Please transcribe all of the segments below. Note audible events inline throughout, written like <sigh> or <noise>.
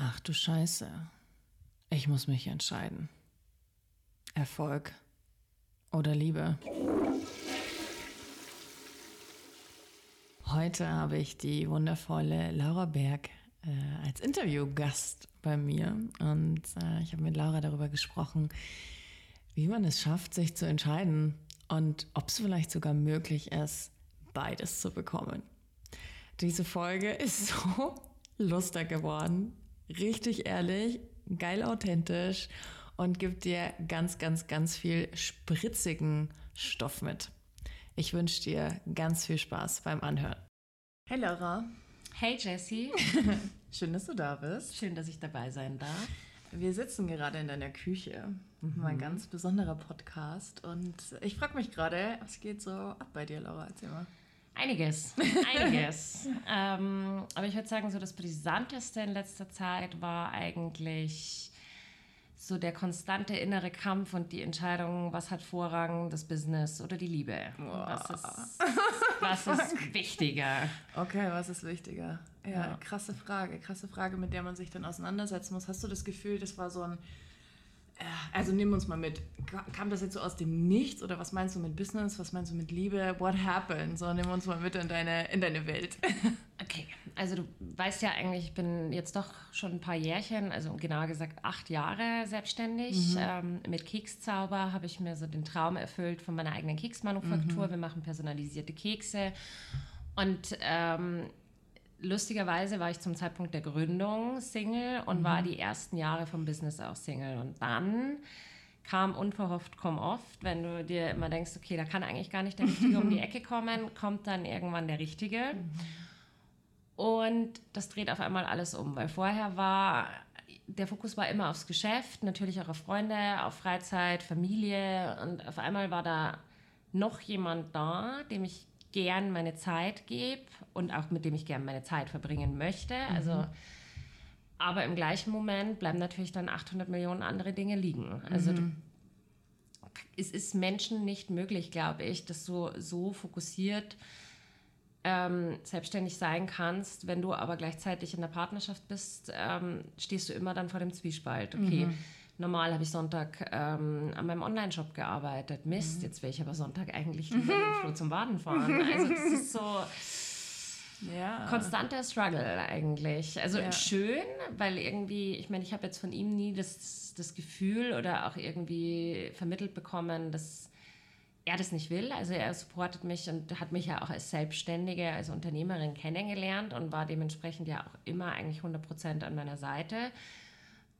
Ach du Scheiße. Ich muss mich entscheiden. Erfolg oder Liebe. Heute habe ich die wundervolle Laura Berg äh, als Interviewgast bei mir und äh, ich habe mit Laura darüber gesprochen, wie man es schafft, sich zu entscheiden und ob es vielleicht sogar möglich ist, beides zu bekommen. Diese Folge ist <laughs> so lustig geworden richtig ehrlich, geil authentisch und gibt dir ganz, ganz, ganz viel spritzigen Stoff mit. Ich wünsche dir ganz viel Spaß beim Anhören. Hey Laura. Hey Jessie. <laughs> Schön, dass du da bist. Schön, dass ich dabei sein darf. Wir sitzen gerade in deiner Küche. Mhm. Ein ganz besonderer Podcast. Und ich frage mich gerade, was geht so ab bei dir, Laura? Erzähl mal. Einiges, <laughs> einiges. ähm, aber ich würde sagen, so das Brisanteste in letzter Zeit war eigentlich so der konstante innere Kampf und die Entscheidung, was hat Vorrang, das Business oder die Liebe? Was ist, was ist wichtiger? Okay, was ist wichtiger? Ja, ja, krasse Frage, krasse Frage, mit der man sich dann auseinandersetzen muss. Hast du das Gefühl, das war so ein also nimm uns mal mit. Kam das jetzt so aus dem Nichts oder was meinst du mit Business? Was meinst du mit Liebe? What happened? So, nimm uns mal mit in deine, in deine Welt. <laughs> Okay, also du weißt ja eigentlich, ich bin jetzt doch schon ein paar Jährchen, also genauer gesagt acht Jahre selbstständig. Mhm. Ähm, mit Kekszauber habe ich mir so den Traum erfüllt von meiner eigenen Keksmanufaktur. Mhm. Wir machen personalisierte Kekse. Und ähm, lustigerweise war ich zum Zeitpunkt der Gründung Single und mhm. war die ersten Jahre vom Business auch Single. Und dann kam unverhofft, komm oft, wenn du dir immer denkst, okay, da kann eigentlich gar nicht der Richtige um die <laughs> Ecke kommen, kommt dann irgendwann der Richtige. Mhm. Und das dreht auf einmal alles um, weil vorher war, der Fokus war immer aufs Geschäft, natürlich auch auf Freunde, auf Freizeit, Familie und auf einmal war da noch jemand da, dem ich gern meine Zeit gebe und auch mit dem ich gern meine Zeit verbringen möchte. Mhm. Also, aber im gleichen Moment bleiben natürlich dann 800 Millionen andere Dinge liegen. Also mhm. es ist Menschen nicht möglich, glaube ich, dass du so fokussiert ähm, selbstständig sein kannst, wenn du aber gleichzeitig in der Partnerschaft bist, ähm, stehst du immer dann vor dem Zwiespalt. Okay, mhm Normal habe ich Sonntag ähm, an meinem Online-Shop gearbeitet. Mist, mhm. jetzt will ich aber Sonntag eigentlich lieber Flo zum Baden fahren. <laughs> Also das ist so ja. konstanter Struggle eigentlich. Also ja. schön, weil irgendwie, ich meine, ich habe jetzt von ihm nie das, das Gefühl oder auch irgendwie vermittelt bekommen, dass er das nicht will. Also er supportet mich und hat mich ja auch als Selbstständige, als Unternehmerin kennengelernt und war dementsprechend ja auch immer eigentlich 100 Prozent an meiner Seite.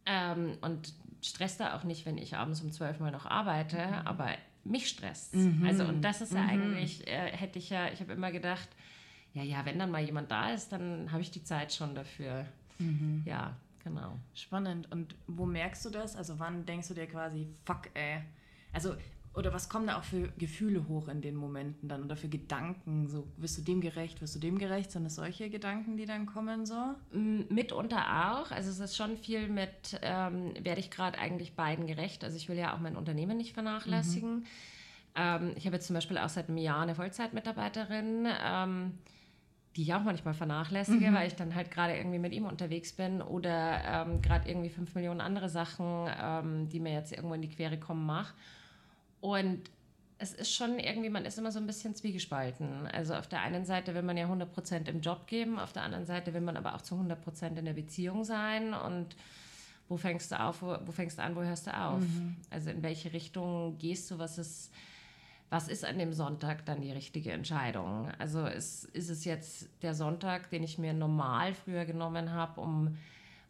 Ähm, und stresst da auch nicht, wenn ich abends um zwölf mal noch arbeite, mhm. aber mich stresst. Mhm. Also, und das ist ja mhm. eigentlich, äh, hätte ich ja, ich habe immer gedacht, ja, ja, wenn dann mal jemand da ist, dann habe ich die Zeit schon dafür. Mhm. Ja, genau. Spannend. Und wo merkst du das? Also, wann denkst du dir quasi, fuck, ey? Also, oder was kommen da auch für Gefühle hoch in den Momenten dann oder für Gedanken? So, wirst du dem gerecht, wirst du dem gerecht? Sind es solche Gedanken, die dann kommen so? Mitunter auch. Also es ist schon viel mit, ähm, werde ich gerade eigentlich beiden gerecht? Also ich will ja auch mein Unternehmen nicht vernachlässigen. Mhm. Ähm, ich habe jetzt zum Beispiel auch seit einem Jahr eine Vollzeitmitarbeiterin. Ähm, die ich auch manchmal vernachlässige, mhm. weil ich dann halt gerade irgendwie mit ihm unterwegs bin oder ähm, gerade irgendwie fünf Millionen andere Sachen, ähm, die mir jetzt irgendwo in die Quere kommen, mache. Und es ist schon irgendwie, man ist immer so ein bisschen zwiegespalten. Also auf der einen Seite will man ja 100% im Job geben, auf der anderen Seite will man aber auch zu 100% in der Beziehung sein und wo fängst du auf, wo, wo fängst du an, wo hörst du auf? Mhm. Also in welche Richtung gehst du, was ist, was ist an dem Sonntag dann die richtige Entscheidung? Also ist, ist es jetzt der Sonntag, den ich mir normal früher genommen habe, um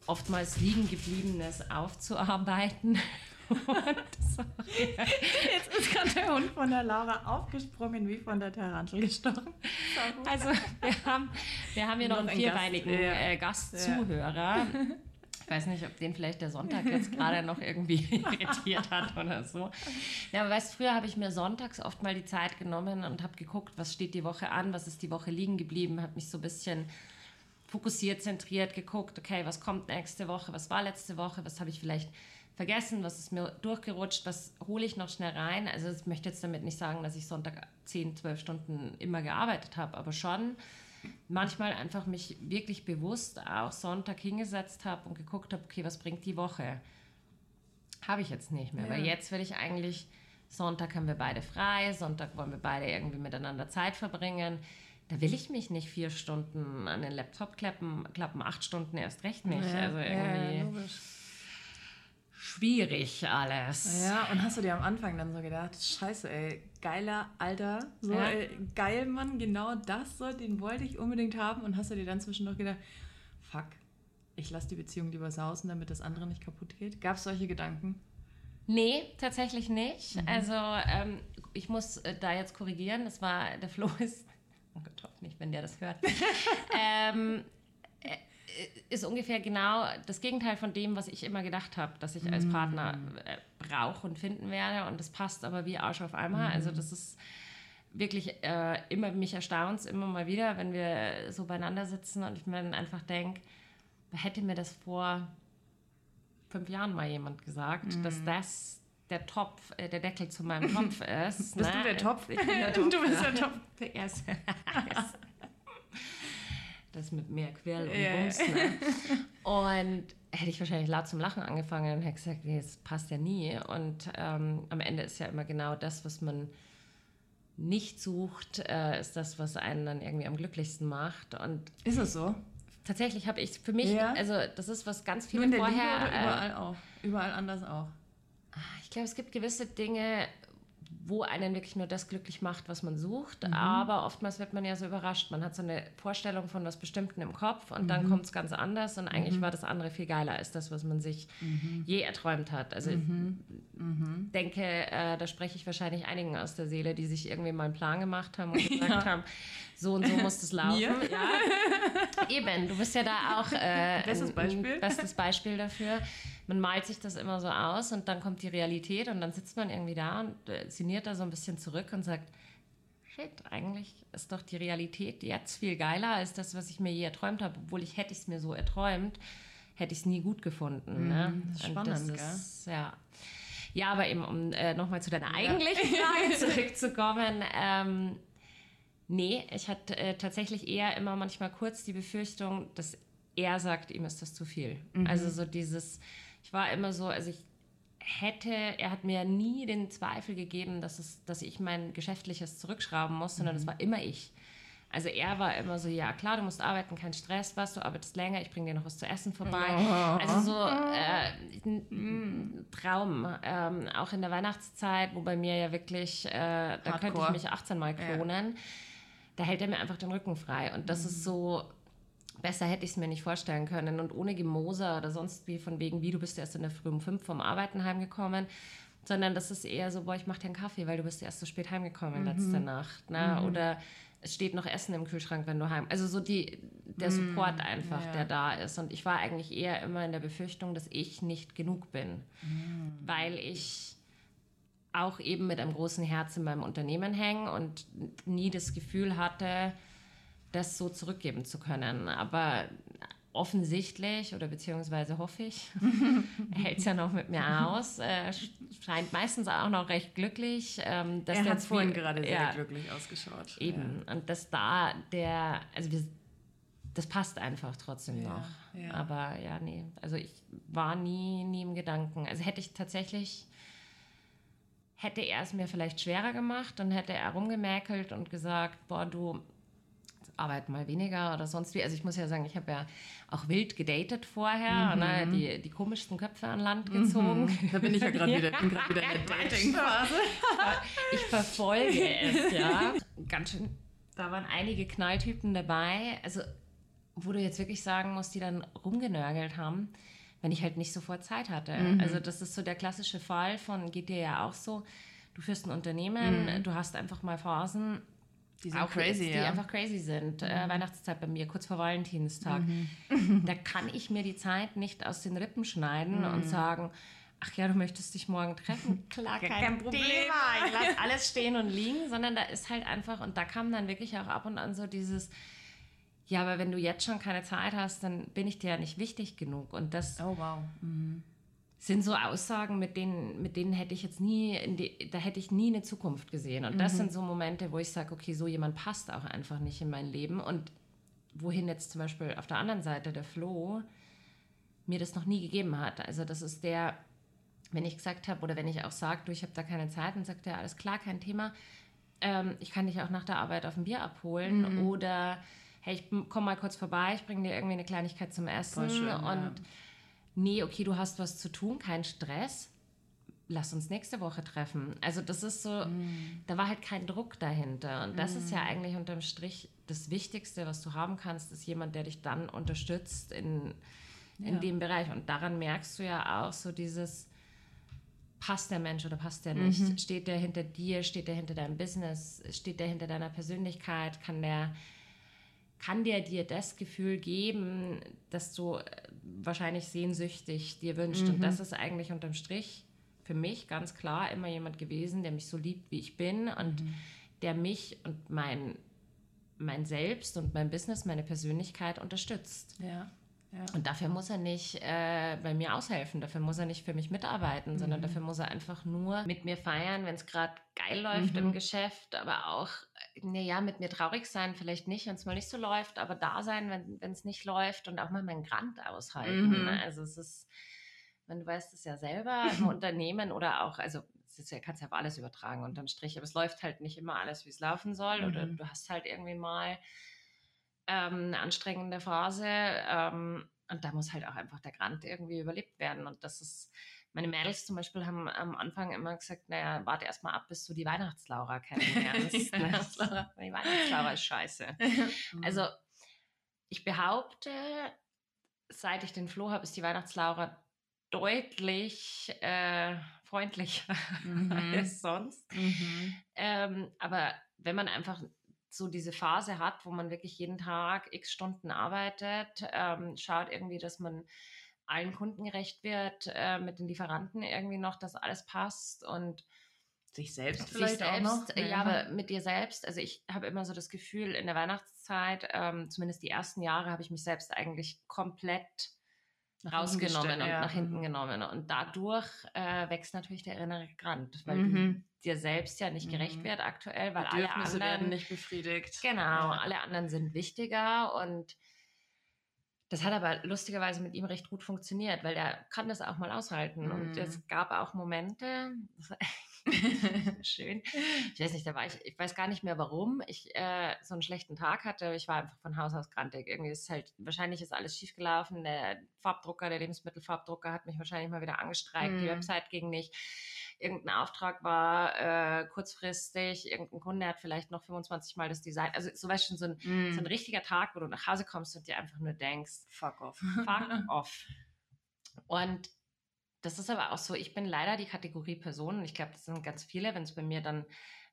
oftmals liegen gebliebenes aufzuarbeiten Jetzt ist gerade der Hund von der Laura aufgesprungen, wie von der Tarantel gestochen. Also wir haben, wir haben hier noch, noch einen vierbeinigen Gast, äh, Gastzuhörer. Ja. Ich weiß nicht, ob den vielleicht der Sonntag jetzt gerade noch irgendwie <laughs> irritiert hat oder so. Ja, aber weißt, früher habe ich mir sonntags oft mal die Zeit genommen und habe geguckt, was steht die Woche an, was ist die Woche liegen geblieben, habe mich so ein bisschen fokussiert, zentriert geguckt, okay, was kommt nächste Woche, was war letzte Woche, was habe ich vielleicht vergessen, was ist mir durchgerutscht, was hole ich noch schnell rein. Also ich möchte jetzt damit nicht sagen, dass ich Sonntag 10, 12 Stunden immer gearbeitet habe, aber schon manchmal einfach mich wirklich bewusst auch Sonntag hingesetzt habe und geguckt habe, okay, was bringt die Woche? Habe ich jetzt nicht mehr, ja. weil jetzt will ich eigentlich, Sonntag haben wir beide frei, Sonntag wollen wir beide irgendwie miteinander Zeit verbringen. Da will ich mich nicht vier Stunden an den Laptop klappen, klappen acht Stunden erst recht nicht. Ja, also irgendwie. Ja, logisch schwierig alles. Ja, und hast du dir am Anfang dann so gedacht, scheiße, ey, geiler Alter, so ja. ey, geil, Mann, genau das, so, den wollte ich unbedingt haben und hast du dir dann zwischendurch gedacht, fuck, ich lasse die Beziehung lieber sausen, damit das andere nicht kaputt geht? Gab es solche Gedanken? Nee, tatsächlich nicht. Mhm. Also ähm, ich muss äh, da jetzt korrigieren, das war, der Flo <laughs> ist, oh Gott, nicht, wenn der das hört. <laughs> ähm, äh, ist ungefähr genau das Gegenteil von dem, was ich immer gedacht habe, dass ich als Partner mm. äh, brauche und finden werde. Und das passt aber wie Arsch auf einmal. Mm. Also das ist wirklich äh, immer, mich erstaunt immer mal wieder, wenn wir so beieinander sitzen und ich mir dann einfach denke, hätte mir das vor fünf Jahren mal jemand gesagt, mm. dass das der Topf, äh, der Deckel zu meinem Topf <laughs> ist. bist ne? du der Topf? Ich bin der <laughs> Topf. du bist der Topf. Der <laughs> erste. Das mit mehr Quell und yeah. Bums. Ne? <laughs> Und hätte ich wahrscheinlich laut zum Lachen angefangen und hätte gesagt, nee, das passt ja nie. Und ähm, am Ende ist ja immer genau das, was man nicht sucht, äh, ist das, was einen dann irgendwie am glücklichsten macht. Und ist es so? Tatsächlich habe ich für mich, ja. also das ist was ganz der vorher. Liebe oder überall äh, auch, überall anders auch. Ich glaube, es gibt gewisse Dinge, wo einen wirklich nur das glücklich macht, was man sucht. Mhm. Aber oftmals wird man ja so überrascht. Man hat so eine Vorstellung von was Bestimmten im Kopf und mhm. dann kommt es ganz anders und eigentlich mhm. war das andere viel geiler als das, was man sich mhm. je erträumt hat. Also ich mhm. Denke, äh, da spreche ich wahrscheinlich einigen aus der Seele, die sich irgendwie mal einen Plan gemacht haben und gesagt ja. haben, so und so muss es <laughs> laufen. Ja. Eben, du bist ja da auch <laughs> äh, bestes Beispiel. ein bestes Beispiel dafür man malt sich das immer so aus und dann kommt die Realität und dann sitzt man irgendwie da und äh, sinniert da so ein bisschen zurück und sagt, shit, eigentlich ist doch die Realität jetzt viel geiler als das, was ich mir je erträumt habe, obwohl ich hätte es mir so erträumt, hätte ich es nie gut gefunden. Mm, ne? Das ist spannend, das ist, gell? ja. Ja, aber eben, um äh, nochmal zu deiner eigentlichen <laughs> Frage zurückzukommen, ähm, nee, ich hatte äh, tatsächlich eher immer manchmal kurz die Befürchtung, dass er sagt, ihm ist das zu viel. Mhm. Also so dieses, ich war immer so, also ich hätte, er hat mir nie den Zweifel gegeben, dass, es, dass ich mein Geschäftliches zurückschrauben muss, sondern mhm. das war immer ich. Also er war immer so, ja klar, du musst arbeiten, kein Stress, was, du arbeitest länger, ich bringe dir noch was zu essen vorbei. Oh. Also so äh, ein Traum. Ähm, auch in der Weihnachtszeit, wo bei mir ja wirklich, äh, da Hardcore. könnte ich mich 18 Mal klonen, ja. da hält er mir einfach den Rücken frei. Und das mhm. ist so, Besser hätte ich es mir nicht vorstellen können. Und ohne Gemoser oder sonst wie von wegen, wie du bist erst in der Früh um fünf vom Arbeiten heimgekommen, sondern das ist eher so, boah, ich mach dir einen Kaffee, weil du bist erst so spät heimgekommen mhm. letzte Nacht. Ne? Mhm. Oder es steht noch Essen im Kühlschrank, wenn du heim. Also so die, der mhm. Support einfach, ja. der da ist. Und ich war eigentlich eher immer in der Befürchtung, dass ich nicht genug bin. Mhm. Weil ich auch eben mit einem großen Herz in meinem Unternehmen hänge und nie das Gefühl hatte, das so zurückgeben zu können. Aber offensichtlich oder beziehungsweise hoffe ich, <laughs> hält es ja noch mit mir aus. Äh, scheint meistens auch noch recht glücklich. Ähm, dass er hat vorhin gerade sehr ja, glücklich ausgeschaut. Eben. Ja. Und dass da der, also wir, das passt einfach trotzdem ja, noch. Aber ja, nee, also ich war nie, nie im Gedanken. Also hätte ich tatsächlich, hätte er es mir vielleicht schwerer gemacht, dann hätte er rumgemäkelt und gesagt, boah, du, arbeite mal weniger oder sonst wie. Also ich muss ja sagen, ich habe ja auch wild gedatet vorher, mhm. ne, die, die komischsten Köpfe an Land gezogen. Mhm. Da bin ich ja gerade wieder, <laughs> bin grad wieder in der Dating-Phase. ich verfolge es, ja. <laughs> Ganz schön, da waren einige Knalltypen dabei, also wo du jetzt wirklich sagen musst, die dann rumgenörgelt haben, wenn ich halt nicht sofort Zeit hatte. Mhm. Also das ist so der klassische Fall von, geht dir ja auch so, du führst ein Unternehmen, mhm. du hast einfach mal Phasen, die sind auch crazy, die ja. einfach crazy sind. Äh, mhm. Äh, Weihnachtszeit bei mir, kurz vor Valentinstag. Mhm. <laughs> Da <laughs> kann ich mir die Zeit nicht aus den Rippen schneiden mhm. und sagen, ach ja, du möchtest dich morgen treffen. <laughs> Klar, kein, kein Problem. Thema. Ich lasse alles stehen und liegen, sondern da ist halt einfach, und da kam dann wirklich auch ab und an so dieses, ja, aber wenn du jetzt schon keine Zeit hast, dann bin ich dir ja nicht wichtig genug. Und das. Oh, wow. Mhm sind so Aussagen, mit denen, mit denen hätte ich jetzt nie, die, da hätte ich nie eine Zukunft gesehen. Und das mhm. sind so Momente, wo ich sage, okay, so jemand passt auch einfach nicht in mein Leben. Und wohin jetzt zum Beispiel auf der anderen Seite der Flo mir das noch nie gegeben hat. Also das ist der, wenn ich gesagt habe oder wenn ich auch sage, du, ich habe da keine Zeit, dann sagt er, alles klar, kein Thema. Ähm, ich kann dich auch nach der Arbeit auf ein Bier abholen mhm. oder hey, ich komme mal kurz vorbei, ich bringe dir irgendwie eine Kleinigkeit zum Essen schön, und ja. Nee, okay, du hast was zu tun, kein Stress. Lass uns nächste Woche treffen. Also das ist so, mm. da war halt kein Druck dahinter. Und das mm. ist ja mhm. eigentlich unterm Strich das Wichtigste, was du haben kannst, ist jemand, der dich dann unterstützt in, in ja. dem Bereich. Und daran merkst du ja auch so dieses, passt der Mensch oder passt der nicht? Mhm. Steht der hinter dir? Steht der hinter deinem Business? Steht der hinter deiner Persönlichkeit? Kann der kann der dir das Gefühl geben, dass du wahrscheinlich sehnsüchtig dir wünscht. Mhm. Und das ist eigentlich unterm Strich für mich ganz klar immer jemand gewesen, der mich so liebt, wie ich bin und mhm. der mich und mein, mein Selbst und mein Business, meine Persönlichkeit unterstützt. Ja. Ja. Und dafür muss er nicht äh, bei mir aushelfen, dafür muss er nicht für mich mitarbeiten, mhm. sondern dafür muss er einfach nur mit mir feiern, wenn es gerade geil läuft mhm. im Geschäft, aber auch, naja, mit mir traurig sein, vielleicht nicht, wenn es mal nicht so läuft, aber da sein, wenn es nicht läuft und auch mal meinen Grant aushalten. Mhm. Ne? Also es ist, wenn du weißt es ja selber im <laughs> Unternehmen oder auch, also es ja, kannst ja auf alles übertragen unterm Strich, aber es läuft halt nicht immer alles, wie es laufen soll oder mhm. du hast halt irgendwie mal ähm, eine anstrengende Phase. Ähm, und da muss halt auch einfach der Grant irgendwie überlebt werden. Und das ist, meine Mädels zum Beispiel haben am Anfang immer gesagt, naja, warte erst mal ab, bis du die Weihnachtslaura kennenlernst. <laughs> Ne? die Weihnachtslaura ist scheiße. also ich behaupte, seit ich den Flo habe, ist die Weihnachtslaura deutlich äh, freundlicher <laughs> mhm. als sonst. Mhm. Ähm, aber wenn man einfach so diese Phase hat, wo man wirklich jeden Tag x Stunden arbeitet, ähm, schaut irgendwie, dass man allen Kunden gerecht wird, äh, mit den Lieferanten irgendwie noch, dass alles passt und sich selbst vielleicht sich selbst, auch noch. Ja, ja, aber mit dir selbst. Also ich habe immer so das Gefühl, in der Weihnachtszeit, ähm, zumindest die ersten Jahre, habe ich mich selbst eigentlich komplett nach rausgenommen und ja. nach hinten genommen. Und dadurch äh, wächst natürlich der innere Grant, weil mhm. du dir selbst ja nicht gerecht mhm. wird aktuell, weil alle anderen werden nicht befriedigt. Genau, ja. alle anderen sind wichtiger und das hat aber lustigerweise mit ihm recht gut funktioniert, weil der kann das auch mal aushalten. Mhm. Und es gab auch Momente, <laughs> schön, <laughs> ich weiß nicht, da war ich, ich weiß gar nicht mehr warum, ich äh, so einen schlechten Grantig hatte. Ich war einfach von Haus aus grantig. Irgendwie ist halt, wahrscheinlich ist alles schiefgelaufen. Der Farbdrucker, der Lebensmittelfarbdrucker hat mich wahrscheinlich mal wieder angestreikt. Mm. Die mhm. Website ging nicht. Irgendein Auftrag war äh, kurzfristig. Irgendein Kunde hat vielleicht noch 25 Mal das Design. Also, so weißt schon, so ein, mm. so ein richtiger Tag, wo du nach Hause kommst und dir einfach nur denkst, fuck off. Fuck <laughs> off. Und das ist aber auch so, ich bin leider die Kategorie Person und ich glaube, das sind ganz viele, wenn es bei mir dann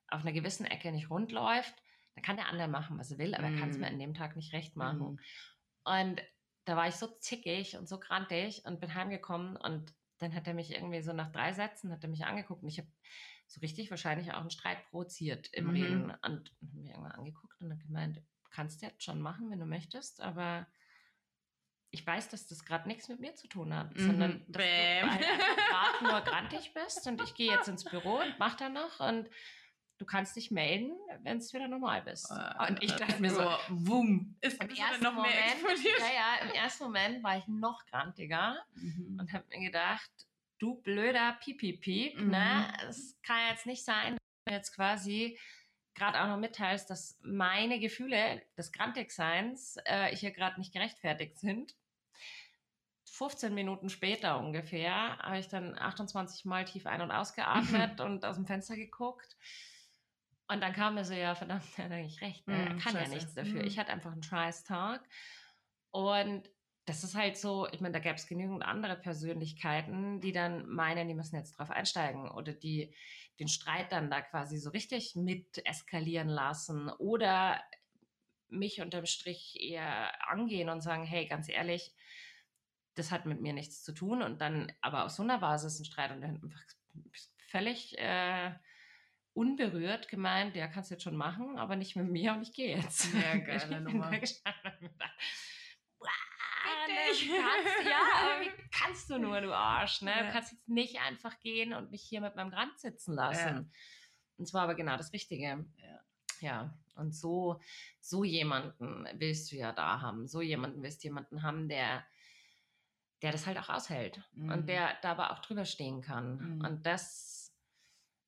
auf einer gewissen Ecke nicht rund läuft, dann kann der andere machen, was er will, aber mm. er kann es mir an dem Tag nicht recht machen. Mm. Und da war ich so zickig und so grantig und bin heimgekommen und dann hat er mich irgendwie so nach drei Sätzen hat er mich angeguckt und ich habe so richtig wahrscheinlich auch einen Streit provoziert im mhm. Reden und, und mir irgendwann angeguckt und dann gemeint, kannst du jetzt schon machen, wenn du möchtest, aber ich weiß, dass das gerade nichts mit mir zu tun hat, mhm. sondern dass Bäm. du halt gerade nur grantig bist und ich gehe jetzt ins Büro und mach da noch und du kannst dich melden, wenn es wieder normal bist. Uh, und ich dachte mir so, wumm, ist im ersten noch Moment, mehr explodiert? Ja, ja, im ersten Moment war ich noch grantiger mhm. und habe mir gedacht, du blöder Pipi-Piep, mhm. ne, es kann jetzt nicht sein, dass du jetzt quasi gerade auch noch mitteilst, dass meine Gefühle des Grantigseins äh, hier gerade nicht gerechtfertigt sind. 15 Minuten später ungefähr habe ich dann 28 Mal tief ein- und ausgeatmet <laughs> und aus dem Fenster geguckt. Und dann kam mir so, ja, verdammt, er hat eigentlich recht. Ne? er mm, kann Scheiße. ja nichts dafür. Mm. Ich hatte einfach einen scheiß Tag. Und das ist halt so, ich meine, da gäbe es genügend andere Persönlichkeiten, die dann meinen, die müssen jetzt drauf einsteigen oder die den Streit dann da quasi so richtig mit eskalieren lassen oder mich unterm Strich eher angehen und sagen, hey, ganz ehrlich, das hat mit mir nichts zu tun und dann aber auf so einer Basis ein Streit und dann einfach völlig äh, unberührt gemeint, ja, kannst du jetzt schon machen, aber nicht mit mir und ich gehe jetzt. Ja, <laughs> geile Nummer <laughs> nicht. Kannst, ja, aber wie <laughs> kannst du nur, du Arsch, ne? Du kannst jetzt nicht einfach gehen und mich hier mit meinem Rand sitzen lassen. Und zwar aber genau das Richtige. Ja. Ja, und so, so jemanden willst du ja da haben. So jemanden willst du jemanden haben, der, der das halt auch aushält Mhm. und der da aber auch drüber stehen kann. Mhm. Und das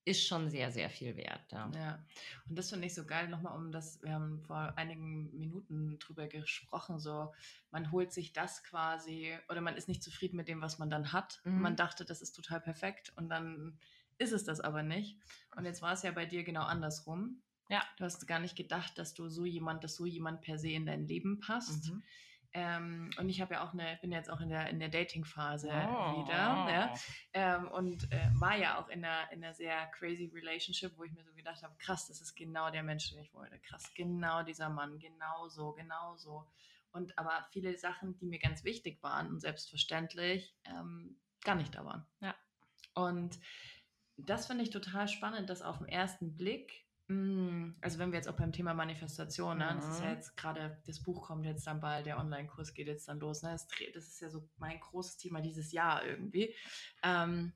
ist schon sehr, sehr viel wert. Ja. Ja, und das finde ich so geil, nochmal um das, wir haben vor einigen Minuten drüber gesprochen, so man holt sich das quasi oder man ist nicht zufrieden mit dem, was man dann hat. Mhm. Man dachte, das ist total perfekt und dann ist es das aber nicht. Und jetzt war es ja bei dir genau andersrum. Ja. Du hast gar nicht gedacht, dass du so jemand, dass so jemand per se in dein Leben passt. Mhm. Ähm, und ich habe ja auch eine, bin jetzt auch in der, in der Dating-Phase Oh. wieder. Ja? Ähm, und äh, war ja auch in einer, in einer sehr crazy Relationship, wo ich mir so gedacht habe, krass, das ist genau der Mensch, den ich wollte. Krass, genau dieser Mann, genau so, genau so. Und aber viele Sachen, die mir ganz wichtig waren und selbstverständlich, ähm, gar nicht da waren. Ja. Und das finde ich total spannend, dass auf den ersten Blick, also wenn wir jetzt auch beim Thema Manifestation, ne, das ist ja Mhm. jetzt gerade, das Buch kommt jetzt dann bald, der Online-Kurs geht jetzt dann los, ne, das, das ist ja so mein großes Thema dieses Jahr irgendwie. Ähm,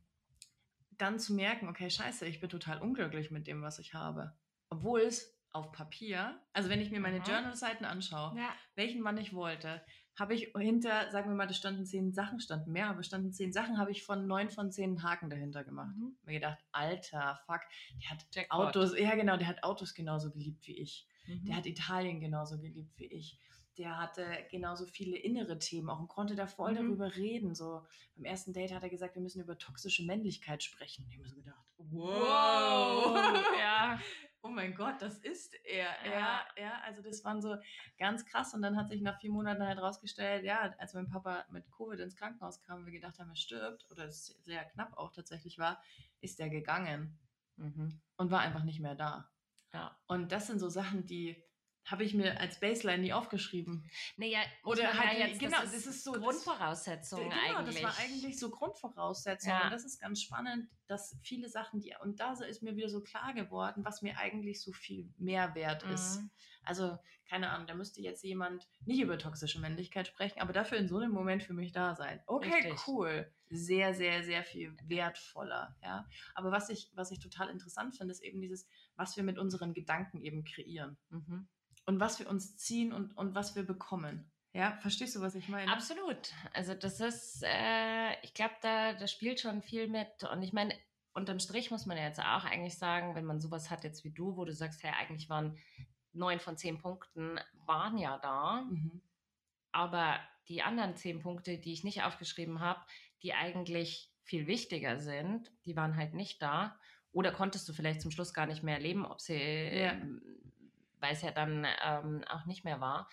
dann zu merken, okay, scheiße, ich bin total unglücklich mit dem, was ich habe. Obwohl es auf Papier, also wenn ich mir meine Mhm. Journal-Seiten anschaue, Ja. welchen Mann ich wollte, habe ich hinter, sagen wir mal, das standen zehn Sachen, standen mehr, aber standen zehn Sachen, habe ich von neun von zehn Haken dahinter gemacht. Mhm. Mir gedacht, alter, fuck, der hat Jackpot. Autos, ja genau, der hat Autos genauso geliebt wie ich. Mhm. Der hat Italien genauso geliebt wie ich. Der hatte genauso viele innere Themen auch und konnte da voll Mhm. darüber reden. So beim ersten Date hat er gesagt, wir müssen über toxische Männlichkeit sprechen. Ich habe mir so gedacht, wow, <laughs> ja. Oh mein Gott, das ist er. Ja. Ja, ja, also das waren so ganz krass. Und dann hat sich nach vier Monaten halt rausgestellt, ja, als mein Papa mit Covid ins Krankenhaus kam, und wir gedacht haben, er stirbt, oder es sehr knapp auch tatsächlich war, ist er gegangen Mhm. und war einfach nicht mehr da. Ja. Und das sind so Sachen, die habe ich mir als Baseline nie aufgeschrieben. Naja, Oder halt, ja jetzt, genau, das ist, das ist so- das- Grundvoraussetzung genau, eigentlich. das war eigentlich so Grundvoraussetzung. Ja. Und das ist ganz spannend, dass viele Sachen, die, und da ist mir wieder so klar geworden, was mir eigentlich so viel mehr wert ist. Mhm. Also, keine Ahnung, da müsste jetzt jemand nicht über toxische Männlichkeit sprechen, aber dafür in so einem Moment für mich da sein. Okay, Richtig. cool. Sehr, sehr, sehr viel wertvoller, ja. Aber was ich, was ich total interessant finde, ist eben dieses, was wir mit unseren Gedanken eben kreieren. Mhm. Und was wir uns ziehen und, und was wir bekommen. Ja, verstehst du, was ich meine? Absolut. Also das ist, äh, ich glaube, da, da spielt schon viel mit. Und ich meine, unterm Strich muss man ja jetzt auch eigentlich sagen, wenn man sowas hat jetzt wie du, wo du sagst, hey, eigentlich waren neun von zehn Punkten waren ja da, Mhm. aber die anderen zehn Punkte, die ich nicht aufgeschrieben habe, die eigentlich viel wichtiger sind, die waren halt nicht da. Oder konntest du vielleicht zum Schluss gar nicht mehr erleben, ob sie, Ja. Weil es ja dann ähm, auch nicht mehr war.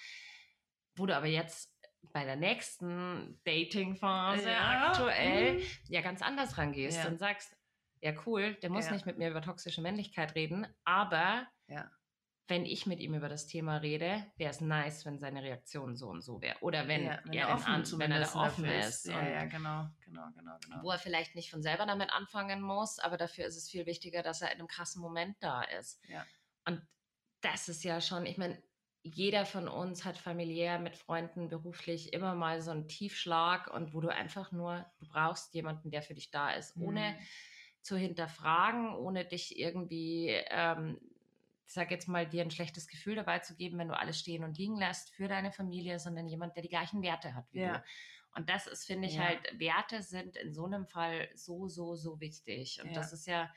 Wo du aber jetzt bei der nächsten Dating-Phase Ja. aktuell Mhm. ja ganz anders rangehst Ja. und sagst, ja cool, der muss Ja. nicht mit mir über toxische Männlichkeit reden, aber wenn ich mit ihm über das Thema rede, wäre es nice, wenn seine Reaktion so und so wäre. Oder wenn, ja, wenn er, offen, an, wenn er da offen dafür ist. Ja, ja, genau, genau, genau, genau. Wo er vielleicht nicht von selber damit anfangen muss, aber dafür ist es viel wichtiger, dass er in einem krassen Moment da ist. Ja. Und das ist ja schon, ich meine, jeder von uns hat familiär mit Freunden beruflich immer mal so einen Tiefschlag und wo du einfach nur, du brauchst jemanden, der für dich da ist, ohne Mhm. zu hinterfragen, ohne dich irgendwie, ähm, ich sag jetzt mal, dir ein schlechtes Gefühl dabei zu geben, wenn du alles stehen und liegen lässt für deine Familie, sondern jemand, der die gleichen Werte hat wie Ja. du. Und das ist, finde ich Ja. halt, Werte sind in so einem Fall so, so, so wichtig. Und Ja. das ist ja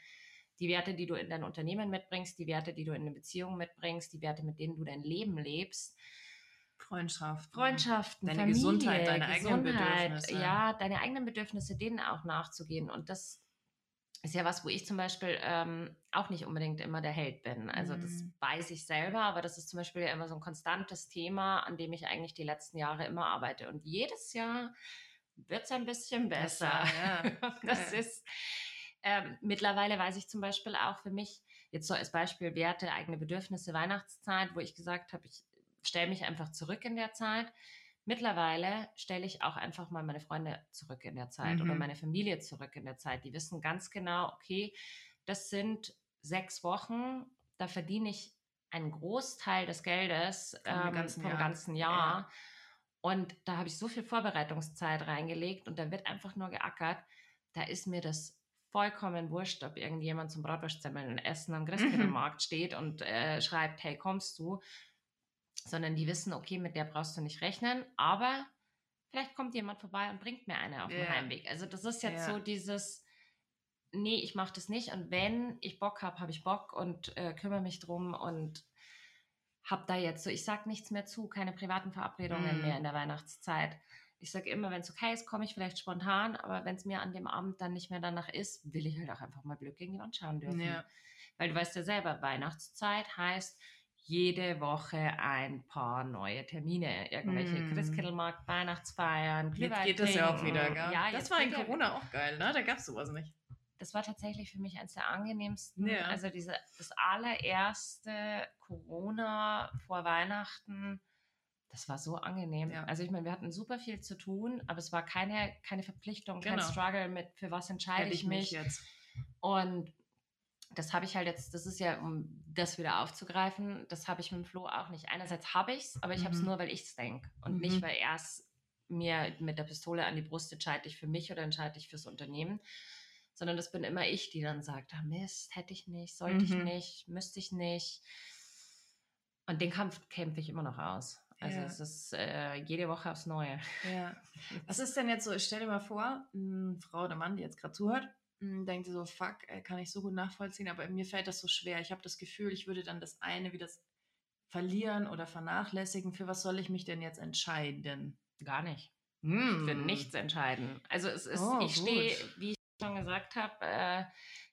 die Werte, die du in dein Unternehmen mitbringst, die Werte, die du in eine Beziehung mitbringst, die Werte, mit denen du dein Leben lebst. Freundschaft. Freundschaften, Deine Familie, Gesundheit, deine eigenen Gesundheit, Bedürfnisse. Ja, deine eigenen Bedürfnisse, denen auch nachzugehen. Und das ist ja was, wo ich zum Beispiel ähm, auch nicht unbedingt immer der Held bin. Also das Mhm. weiß ich selber, aber das ist zum Beispiel ja immer so ein konstantes Thema, an dem ich eigentlich die letzten Jahre immer arbeite. Und jedes Jahr wird es ein bisschen besser. Besser, ja. <laughs> Das Geil. ist ähm, mittlerweile weiß ich zum Beispiel auch für mich, jetzt so als Beispiel Werte, eigene Bedürfnisse, Weihnachtszeit, wo ich gesagt habe, ich stelle mich einfach zurück in der Zeit. Mittlerweile stelle ich auch einfach mal meine Freunde zurück in der Zeit oder Mhm. meine Familie zurück in der Zeit. Die wissen ganz genau, okay, das sind sechs Wochen, da verdiene ich einen Großteil des Geldes Vom ähm, ganzen vom Jahr. ganzen Jahr. Und da habe ich so viel Vorbereitungszeit reingelegt und da wird einfach nur geackert. Da ist mir das vollkommen wurscht, ob irgendjemand zum Bratwurstsemmeln Essen am Christkindlmarkt mhm. steht und äh, schreibt, hey, kommst du? Sondern die wissen, okay, mit der brauchst du nicht rechnen, aber vielleicht kommt jemand vorbei und bringt mir eine auf dem yeah. Heimweg. Also das ist jetzt yeah. so dieses, nee, ich mache das nicht und wenn ich Bock habe, habe ich Bock und äh, kümmere mich drum und habe da jetzt so, ich sag nichts mehr zu, keine privaten Verabredungen mm. mehr in der Weihnachtszeit. Ich sage immer, wenn es okay ist, komme ich vielleicht spontan, aber wenn es mir an dem Abend dann nicht mehr danach ist, will ich halt auch einfach mal Glück gegen die Wand schauen dürfen. Ja. Weil du weißt ja selber, Weihnachtszeit heißt jede Woche ein paar neue Termine. Irgendwelche mm. Christkindlmarkt, Weihnachtsfeiern, Jetzt geht das ja auch wieder, gell? Ja, das war in Corona auch geil, ne? Da gab es sowas nicht das war tatsächlich für mich eines der angenehmsten. Ja. Also diese, das allererste Corona vor Weihnachten, das war so angenehm. Ja. Also ich meine, wir hatten super viel zu tun, aber es war keine, keine Verpflichtung, genau. kein Struggle mit, für was entscheide ich, ich mich. jetzt. Und das habe ich halt jetzt, das ist ja, um das wieder aufzugreifen, das habe ich mit dem Flo auch nicht. Einerseits habe ich es, aber ich mhm. habe es nur, weil ich es denke und mhm. nicht, weil er es mir mit der Pistole an die Brust entscheide ich für mich oder entscheide ich fürs Unternehmen sondern das bin immer ich, die dann sagt, ah Mist, hätte ich nicht, sollte mhm. ich nicht, müsste ich nicht. Und den Kampf kämpfe ich immer noch aus. Also ja. es ist äh, jede Woche aufs Neue. Ja. Was ist denn jetzt so, ich stelle dir mal vor, eine Frau oder Mann, die jetzt gerade zuhört, denkt so, fuck, kann ich so gut nachvollziehen, aber mir fällt das so schwer. Ich habe das Gefühl, ich würde dann das eine wie das verlieren oder vernachlässigen. Für was soll ich mich denn jetzt entscheiden? Gar nicht. Mm. Für nichts entscheiden. Also es ist, oh, ich stehe, wie ich schon gesagt habe, äh,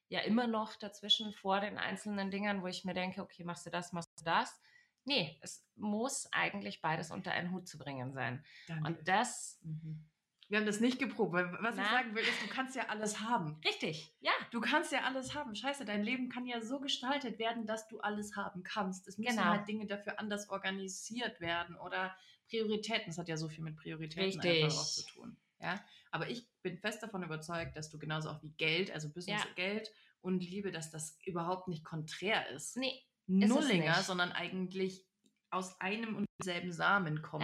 ja immer noch dazwischen vor den einzelnen Dingern, wo ich mir denke, okay, machst du das, machst du das. Nee, es muss eigentlich beides unter einen Hut zu bringen sein. Danke. Und das. Mhm. Wir haben das nicht geprobt, weil was Na? ich sagen will, ist, du kannst ja alles haben. Richtig, ja. Du kannst ja alles haben. Scheiße, dein Leben kann ja so gestaltet werden, dass du alles haben kannst. Es müssen genau. halt Dinge dafür anders organisiert werden oder Prioritäten. Das hat ja so viel mit Prioritäten Richtig. einfach auch zu tun. Ja, aber ich bin fest davon überzeugt, dass du genauso auch wie Geld, also Business ja. Geld und Liebe, dass das überhaupt nicht konträr ist. Nee. Nullinger, sondern eigentlich aus einem und demselben Samen kommt.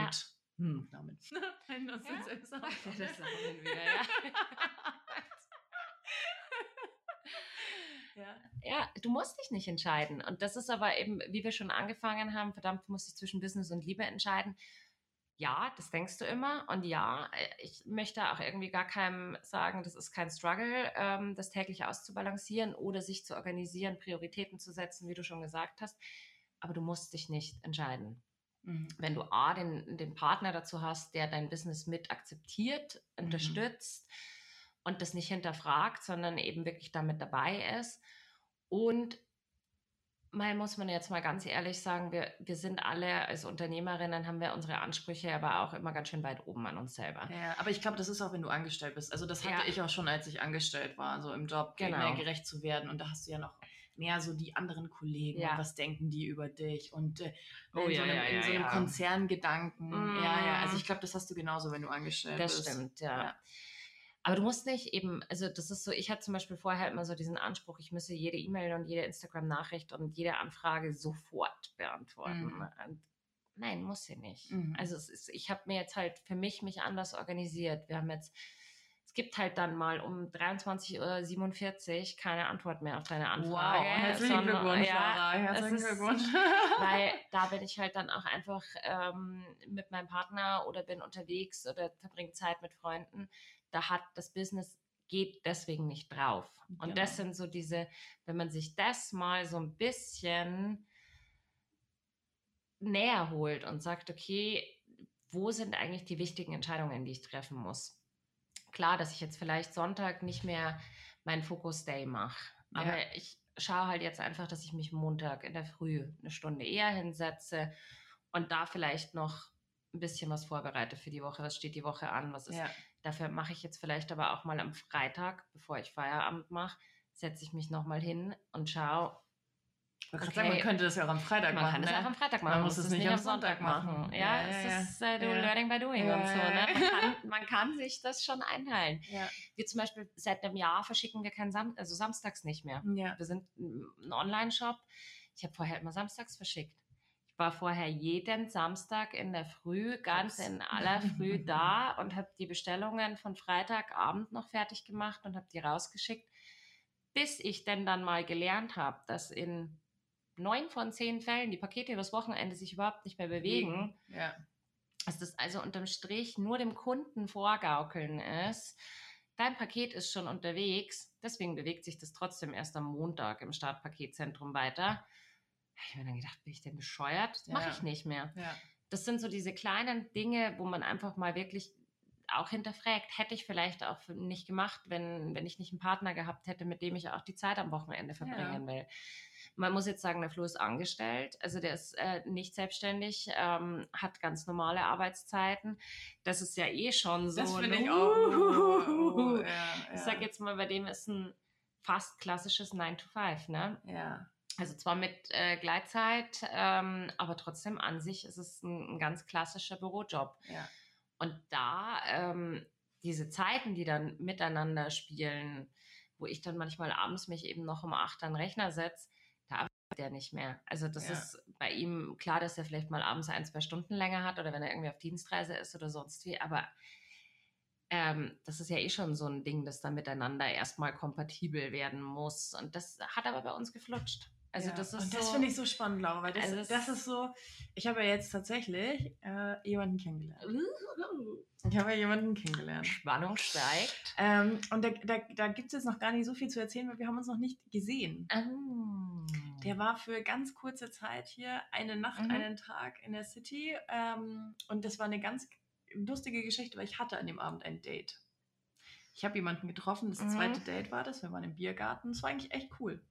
Ja. Hm, Samen. <laughs> Ein aus ja? demselben <laughs> Samen. Das Samen wieder, ja. <laughs> Ja. ja, du musst dich nicht entscheiden. Und das ist aber eben, wie wir schon angefangen haben, verdammt, du musst dich zwischen Business und Liebe entscheiden ja, das denkst du immer. Und ja, äh, ich möchte auch irgendwie gar keinem sagen, das ist kein Struggle, ähm, das täglich auszubalancieren oder sich zu organisieren, Prioritäten zu setzen, wie du schon gesagt hast. Aber du musst dich nicht entscheiden. Mhm. Wenn du A, den, den Partner dazu hast, der dein Business mit akzeptiert, mhm. unterstützt und das nicht hinterfragt, sondern eben wirklich damit dabei ist und mal muss man jetzt mal ganz ehrlich sagen, wir, wir sind alle als Unternehmerinnen, haben wir unsere Ansprüche aber auch immer ganz schön weit oben an uns selber. Ja, aber ich glaube, das ist auch, wenn du angestellt bist. Also das hatte ja. ich auch schon, als ich angestellt war, so im Job, genau. mehr gerecht zu werden. Und da hast du ja noch mehr so die anderen Kollegen, ja. was denken die über dich und äh, oh, in, ja, so einem, ja, in so einem Konzerngedanken. Mm. Ja, ja, also ich glaube, das hast du genauso, wenn du angestellt das bist. Das stimmt, ja. Aber du musst nicht eben, also das ist so, ich hatte zum Beispiel vorher immer so diesen Anspruch, ich müsse jede E-Mail und jede Instagram-Nachricht und jede Anfrage sofort beantworten. Mhm. Nein, muss sie nicht. Mhm. Also ist, ich habe mir jetzt halt für mich mich anders organisiert. Wir haben jetzt, es gibt halt dann mal um 23.47 Uhr keine Antwort mehr auf deine Anfrage. Wow, herzlichen Glückwunsch, ja, Herzlichen Glückwunsch. <laughs> weil <laughs> da bin ich halt dann auch einfach ähm, mit meinem Partner oder bin unterwegs oder verbringe Zeit mit Freunden da hat das Business geht deswegen nicht drauf. Und genau. das sind so diese, wenn man sich das mal so ein bisschen näher holt und sagt, okay, wo sind eigentlich die wichtigen Entscheidungen, die ich treffen muss? Klar, dass ich jetzt vielleicht Sonntag nicht mehr meinen Focus Day mache, aber ja. ich schaue halt jetzt einfach, dass ich mich Montag in der Früh eine Stunde eher hinsetze und da vielleicht noch ein bisschen was vorbereite für die Woche. Was steht die Woche an? Was ist? Ja. Dafür mache ich jetzt vielleicht aber auch mal am Freitag, bevor ich Feierabend mache, setze ich mich nochmal hin und schaue. Okay, sagen, man könnte das ja auch am Freitag man machen. Man kann ne? das auch am Freitag machen. Man muss es nicht, nicht am Sonntag, machen. machen. Ja, ja, ja, es ist äh, ja. Learning by Doing und so. Ne? Man, kann, man kann sich das schon einteilen. Wir zum Beispiel seit einem Jahr verschicken wir keinen Sam also samstags nicht mehr. Wir sind ein Online-Shop. Ich habe vorher immer samstags verschickt war vorher jeden Samstag in der Früh, ganz in aller Früh <laughs> da und habe die Bestellungen von Freitagabend noch fertig gemacht und habe die rausgeschickt. bis ich denn dann mal gelernt habe, dass in neun von zehn Fällen die Pakete übers Wochenende sich überhaupt nicht mehr bewegen, Ja. dass das also unterm Strich nur dem Kunden vorgaukeln ist. Dein Paket ist schon unterwegs, deswegen bewegt sich das trotzdem erst am Montag im Startpaketzentrum weiter. Ich habe mir dann gedacht, bin ich denn bescheuert? Das mache Ja. ich nicht mehr. Ja. Das sind so diese kleinen Dinge, wo man einfach mal wirklich auch hinterfragt, hätte ich vielleicht auch nicht gemacht, wenn, wenn ich nicht einen Partner gehabt hätte, mit dem ich auch die Zeit am Wochenende verbringen will. Man muss jetzt sagen, der Flo ist angestellt, also der ist äh, nicht selbstständig, ähm, hat ganz normale Arbeitszeiten. Das ist ja eh schon so. Das finde ich auch. Oh, oh, Uhuhu. ja, Ich ja. sag jetzt mal, bei dem ist ein fast klassisches 9 to 5, ne? Ja. Also zwar mit äh, Gleitzeit, ähm, aber trotzdem an sich ist es ein, ein ganz klassischer Bürojob. Ja. Und da ähm, diese Zeiten, die dann miteinander spielen, wo ich dann manchmal abends mich eben noch um acht an den Rechner setze, da arbeitet er nicht mehr. Also das Ja. ist bei ihm klar, dass er vielleicht mal abends ein, zwei Stunden länger hat oder wenn er irgendwie auf Dienstreise ist oder sonst wie, aber ähm, das ist ja eh schon so ein Ding, das da miteinander erstmal kompatibel werden muss. Und das hat aber bei uns geflutscht. Also ja. das ist Und das so, finde ich so spannend, Laura, weil das, Also das ist so, ich habe ja jetzt tatsächlich äh, jemanden kennengelernt. Ich habe ja jemanden kennengelernt. Spannung steigt. Ähm, und da, da, da gibt es jetzt noch gar nicht so viel zu erzählen, weil wir haben uns noch nicht gesehen. Ah. Der war für ganz kurze Zeit hier, eine Nacht, Mhm. einen Tag in der City. Ähm, und das war eine ganz lustige Geschichte, weil ich hatte an dem Abend ein Date. Ich habe jemanden getroffen, das Mhm. zweite Date war das. Wir waren im Biergarten. Das war eigentlich echt cool.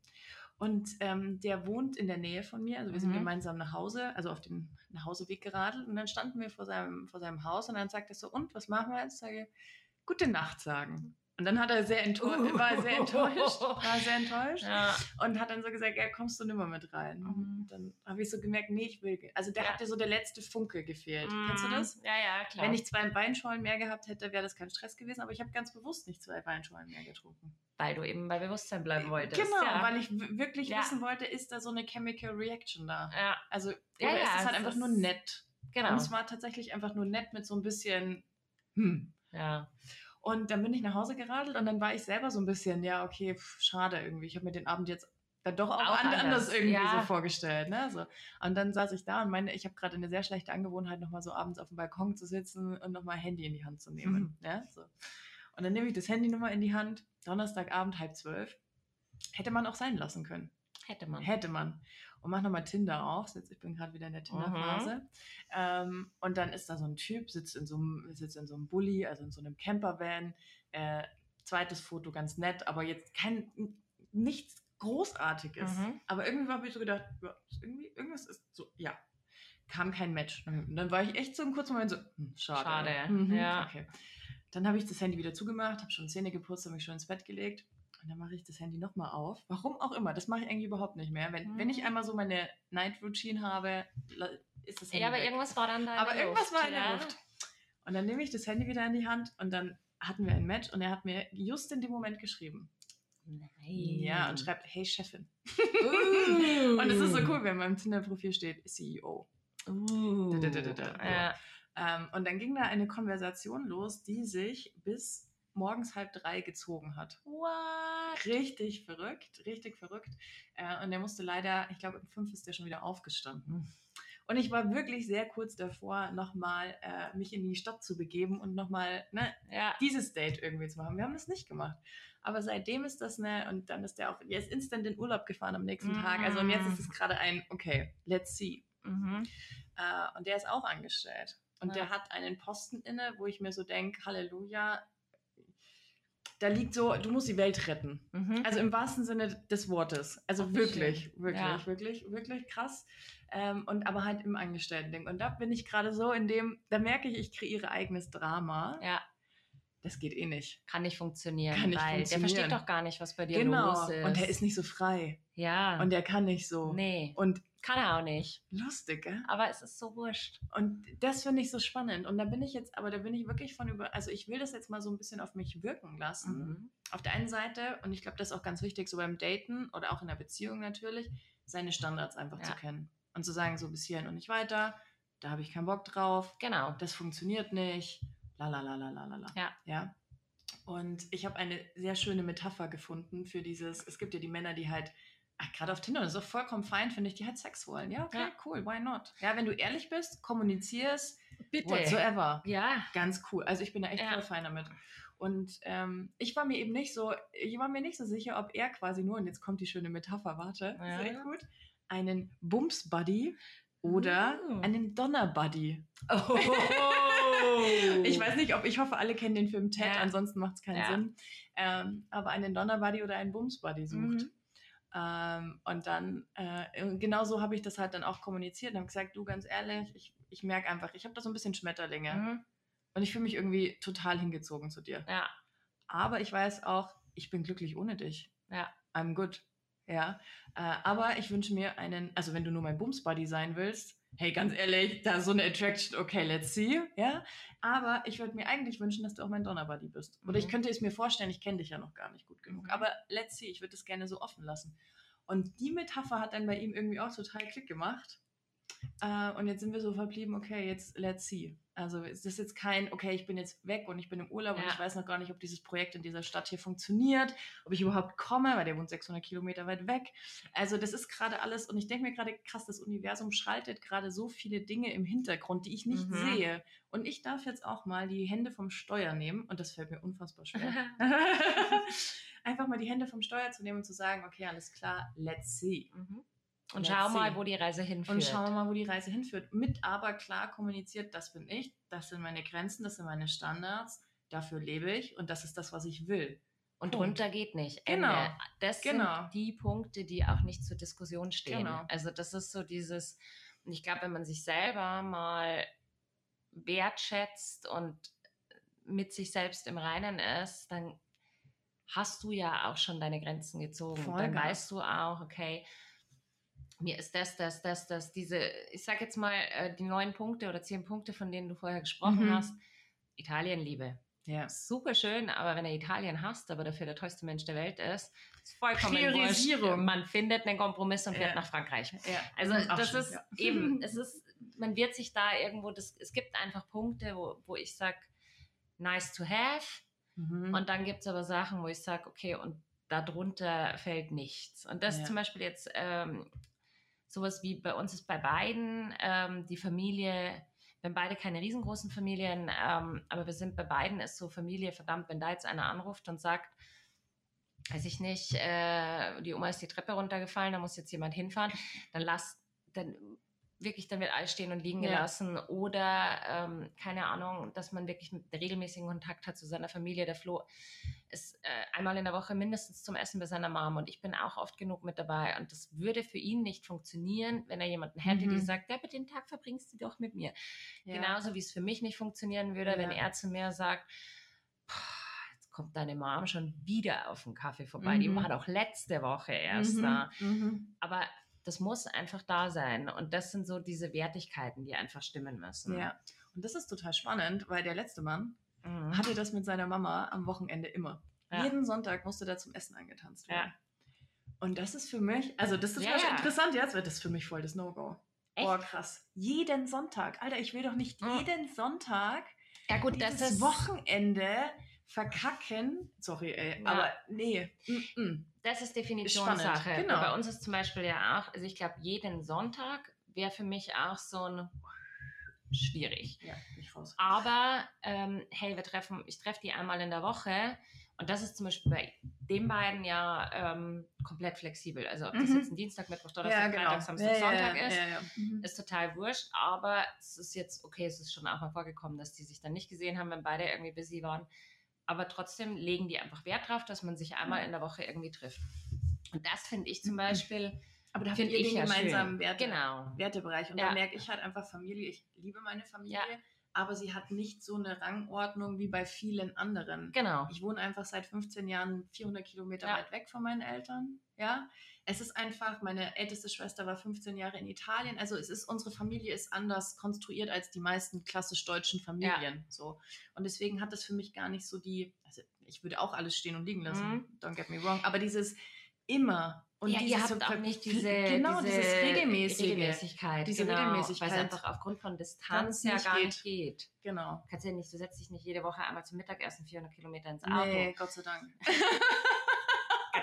Und ähm, der wohnt in der Nähe von mir. Also wir sind Mhm. gemeinsam nach Hause, also auf den Nachhauseweg geradelt. Und dann standen wir vor seinem, vor seinem Haus und dann sagt er so, und was machen wir jetzt? Sage, gute Nacht sagen. Und dann hat er sehr enttäuscht, Uh. war sehr enttäuscht, <laughs> war sehr enttäuscht Ja. und hat dann so gesagt, ja, kommst du nimmer mit rein. Mhm. Und Dann habe ich so gemerkt, nee, ich will. Also da Ja. hat dir so der letzte Funke gefehlt. Kennst du das? Ja, ja, klar. Wenn ich zwei Weinschollen mehr gehabt hätte, wäre das kein Stress gewesen, aber ich habe ganz bewusst nicht zwei Weinschollen mehr getrunken. weil du eben bei Bewusstsein bleiben wolltest. Genau, ja. weil ich wirklich Ja. wissen wollte, ist da so eine Chemical Reaction da? Ja, Also, Ja, ja, ist es halt es einfach ist- nur nett? genau. Und es war tatsächlich einfach nur nett mit so ein bisschen, hm. Ja. Und dann bin ich nach Hause geradelt und dann war ich selber so ein bisschen, ja, okay, pff, schade irgendwie. Ich habe mir den Abend jetzt dann doch auch, Auch an- anders, anders, irgendwie ja. so vorgestellt. Ne? So. Und dann saß ich da und meine, ich habe gerade eine sehr schlechte Angewohnheit, nochmal so abends auf dem Balkon zu sitzen und nochmal Handy in die Hand zu nehmen. Mhm. Ja? So. Und dann nehme ich das Handy nochmal in die Hand, Donnerstagabend, halb zwölf. Hätte man auch sein lassen können. Hätte man. Hätte man. Und mach nochmal Tinder auf. Jetzt, ich bin gerade wieder in der Tinder-Phase. Mhm. Ähm, und dann ist da so ein Typ, sitzt in so einem, sitzt in so einem Bulli, also in so einem Campervan. Äh, zweites Foto ganz nett, aber jetzt kein nichts Großartiges. Mhm. Aber irgendwie habe ich so gedacht, ja, irgendwie, irgendwas ist so, ja. Kam kein Match. Und dann war ich echt so im kurzen Moment so, hm, schade. Schade, Mhm, ja. Okay. Dann habe ich das Handy wieder zugemacht, habe schon Zähne geputzt, habe mich schon ins Bett gelegt. Und dann mache ich das Handy nochmal auf. Warum auch immer, das mache ich eigentlich überhaupt nicht mehr. Wenn, Mhm. wenn ich einmal so meine Night Routine habe, ist das Handy Ja, aber weg. irgendwas war dann da. Aber der irgendwas Luft, war in der ja. Luft. Und dann nehme ich das Handy wieder in die Hand und dann hatten wir ein Match und er hat mir just in dem Moment geschrieben. Nein. Ja, und schreibt, hey Chefin. Uh. <laughs> Und es ist so cool, wenn meinem Tinder-Profil steht, CEO. Uh. Da, da, da. Ja. Ähm, und dann ging da eine Konversation los, die sich bis morgens halb drei gezogen hat. What? Richtig verrückt, richtig verrückt. Äh, und der musste leider, ich glaube, um fünf ist der schon wieder aufgestanden. Und ich war wirklich sehr kurz davor, nochmal äh, mich in die Stadt zu begeben und nochmal ne, Ja. dieses Date irgendwie zu machen. Wir haben das nicht gemacht. Aber seitdem ist das ne, und dann ist der auch, der ist instant in Urlaub gefahren am nächsten Tag. Also und jetzt ist es gerade ein, okay, let's see. Mhm. Äh, und der ist auch angestellt. Und Ja. der hat einen Posten inne, wo ich mir so denke, Halleluja, da liegt so, du musst die Welt retten. Mhm. Also im wahrsten Sinne des Wortes. Also Ach, wirklich, schön. wirklich, Ja. wirklich, wirklich krass. Ähm, und aber halt im Angestellten-Ding. Und da bin ich gerade so in dem, da merke ich, ich kreiere eigenes Drama. ja, Das geht eh nicht. kann nicht funktionieren. Kann nicht weil Der funktionieren. versteht doch gar nicht, was bei dir Genau. los ist. Und er ist nicht so frei. Ja. Und der kann nicht so. nee, Und kann er auch nicht. lustig, gell? Aber es ist so wurscht. Und das finde ich so spannend. Und da bin ich jetzt, aber da bin ich wirklich von über, also ich will das jetzt mal so ein bisschen auf mich wirken lassen. Mhm. Auf der einen Seite, und ich glaube, das ist auch ganz wichtig, so beim Daten oder auch in der Beziehung natürlich, seine Standards einfach zu Ja. kennen. Und zu sagen, so bis hierhin und nicht weiter, da habe ich keinen Bock drauf, Genau. das funktioniert nicht, la la la la la la. Ja. ja. Und ich habe eine sehr schöne Metapher gefunden für dieses, es gibt ja die Männer, die halt, gerade auf Tinder, das ist auch vollkommen fein, finde ich, die halt Sex wollen. Ja, okay, ja. cool, why not? Ja, wenn du ehrlich bist, kommunizierst, Bitte. whatsoever. Ja. Ganz cool. Also ich bin da echt ja. voll fein damit. Und ähm, ich war mir eben nicht so, ich war mir nicht so sicher, ob er quasi nur, und jetzt kommt die schöne Metapher, warte, ja. sehr gut, einen Bums-Buddy oder oh. einen Donner-Buddy. Oh. <laughs> ich weiß nicht, ob ich hoffe, alle kennen den Film Ted, ja. ansonsten macht es keinen ja. Sinn. Ähm, aber einen Donner-Buddy oder einen Bums-Buddy sucht. Mhm. Ähm, und dann, äh, genau so habe ich das halt dann auch kommuniziert und habe gesagt, du ganz ehrlich, ich, ich merke einfach, ich habe da so ein bisschen Schmetterlinge. Mhm. Und ich fühle mich irgendwie total hingezogen zu dir. Ja. Aber ich weiß auch, ich bin glücklich ohne dich. Ja. I'm good. Ja. Äh, aber ich wünsche mir einen, also wenn du nur mein Bums-Buddy sein willst, hey, ganz ehrlich, da ist so eine Attraction, okay, let's see, ja. Aber ich würde mir eigentlich wünschen, dass du auch mein Donner-Buddy bist. Oder mhm. ich könnte es mir vorstellen, ich kenne dich ja noch gar nicht gut genug. Mhm. Aber let's see, ich würde es gerne so offen lassen. Und die Metapher hat dann bei ihm irgendwie auch total Klick gemacht. Äh, und jetzt sind wir so verblieben, okay, jetzt let's see. Also es ist jetzt kein, okay, ich bin jetzt weg und ich bin im Urlaub ja. und ich weiß noch gar nicht, ob dieses Projekt in dieser Stadt hier funktioniert, ob ich überhaupt komme, weil der wohnt 600 Kilometer weit weg. Also das ist gerade alles und ich denke mir gerade, krass, das Universum schaltet gerade so viele Dinge im Hintergrund, die ich nicht mhm. sehe. Und ich darf jetzt auch mal die Hände vom Steuer nehmen und das fällt mir unfassbar schwer. <laughs> <laughs> Einfach mal die Hände vom Steuer zu nehmen und zu sagen, okay, alles klar, let's see. Mhm. Und schau mal, wo die Reise hinführt. Und schauen wir mal, wo die Reise hinführt. Mit aber klar kommuniziert, das bin ich, das sind meine Grenzen, das sind meine Standards, dafür lebe ich und das ist das, was ich will. Und Punkt. drunter geht nicht. Ende. Genau. Das genau. sind die Punkte, die auch nicht zur Diskussion stehen. Genau. Also das ist so dieses, und ich glaube, wenn man sich selber mal wertschätzt und mit sich selbst im Reinen ist, dann hast du ja auch schon deine Grenzen gezogen. Voll dann weißt du auch, okay, mir ist das, das, das, das, diese, ich sag jetzt mal, äh, die neun Punkte oder zehn Punkte, von denen du vorher gesprochen mhm. hast, Italienliebe. Ja. Super schön, aber wenn er Italien hasst, aber dafür der tollste Mensch der Welt ist, ist vollkommen Priorisierung. Man findet einen Kompromiss und fährt ja. nach Frankreich. Ja. Also Ach, das ist ja. eben, <laughs> es ist, man wird sich da irgendwo, das, es gibt einfach Punkte, wo, wo ich sage, nice to have. Mhm. Und dann gibt es aber Sachen, wo ich sage, okay, und darunter fällt nichts. Und das zum Beispiel jetzt ähm, sowas wie bei uns ist bei beiden ähm, die Familie, wir haben beide keine riesengroßen Familien, ähm, aber wir sind bei beiden ist so Familie, verdammt, wenn da jetzt einer anruft und sagt, weiß ich nicht, äh, die Oma ist die Treppe runtergefallen, da muss jetzt jemand hinfahren, dann lass, dann wirklich dann wird alles stehen und liegen gelassen ja. oder ähm, keine Ahnung, dass man wirklich mit regelmäßigen Kontakt hat zu seiner Familie. Der Flo ist äh, einmal in der Woche mindestens zum Essen bei seiner Mom und ich bin auch oft genug mit dabei und das würde für ihn nicht funktionieren, wenn er jemanden hätte, mhm. die sagt, ja, den Tag verbringst du doch mit mir. Ja. Genauso wie es für mich nicht funktionieren würde, ja. wenn er zu mir sagt, jetzt kommt deine Mom schon wieder auf den Kaffee vorbei. Mhm. Die war doch letzte Woche erst mhm. da. Mhm. Aber das muss einfach da sein. Und das sind so diese Wertigkeiten, die einfach stimmen müssen. Ja. Und das ist total spannend, weil der letzte Mann mhm. hatte das mit seiner Mama am Wochenende immer. Ja. Jeden Sonntag musste der zum Essen angetanzt werden. Ja. Und das ist für mich, also das ist ja, interessant, jetzt wird das für mich voll das No-Go. Boah, krass. Jeden Sonntag. Alter, ich will doch nicht mhm. jeden Sonntag ja, gut, das ist Wochenende verkacken. Sorry, ey, ja. aber nee. Mm -mm. Das ist Definitionssache. Genau. Bei uns ist zum Beispiel ja auch, also ich glaube, jeden Sonntag wäre für mich auch so ein schwierig. Ja, nicht raus. Aber ähm, hey, wir treffen, ich treffe die einmal in der Woche und das ist zum Beispiel bei den beiden ja ähm, komplett flexibel. Also ob das mhm. jetzt ein Dienstag, Mittwoch, Donnerstag, ja, genau. Freitag, Samstag, ja, Sonntag ja, ist, mhm. ist total wurscht. Aber es ist jetzt, okay, es ist schon auch mal vorgekommen, dass die sich dann nicht gesehen haben, wenn beide irgendwie busy waren aber trotzdem legen die einfach Wert drauf, dass man sich einmal in der Woche irgendwie trifft. Und das finde ich zum mhm. Beispiel. Aber da finde ich den gemeinsamen Werte, genau. Wertebereich. Und ja. da merke ich halt einfach Familie. Ich liebe meine Familie. Ja aber sie hat nicht so eine Rangordnung wie bei vielen anderen. Genau. Ich wohne einfach seit 15 Jahren 400 Kilometer ja. weit weg von meinen Eltern. Ja, es ist einfach, meine älteste Schwester war 15 Jahre in Italien. Also es ist, unsere Familie ist anders konstruiert als die meisten klassisch deutschen Familien. Ja. So. Und deswegen hat das für mich gar nicht so die, also ich würde auch alles stehen und liegen lassen, mhm. don't get me wrong, aber dieses immer Und ja, ihr habt auch nicht diese, genau, diese dieses regelmäßige, Regelmäßigkeit. diese genau, Regelmäßigkeit. Weil es einfach aufgrund von Distanz ja gar geht. nicht geht. Genau. Kannst ja nicht, du setzt dich nicht jede Woche einmal zum Mittagessen 400 Kilometer ins Auto. Nee, Gott sei Dank. <laughs>